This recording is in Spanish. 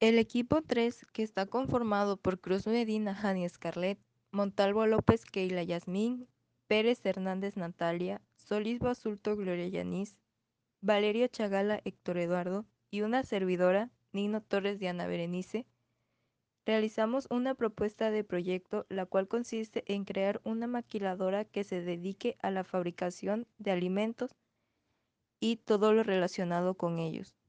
El equipo 3, que está conformado por Cruz Medina, Jani Scarlett, Montalvo López, Keila Yasmín, Pérez Hernández Natalia, Solís Basulto Gloria Yanis, Valerio Chagala Héctor Eduardo y una servidora, Nino Torres Diana Berenice, realizamos una propuesta de proyecto la cual consiste en crear una maquiladora que se dedique a la fabricación de alimentos y todo lo relacionado con ellos.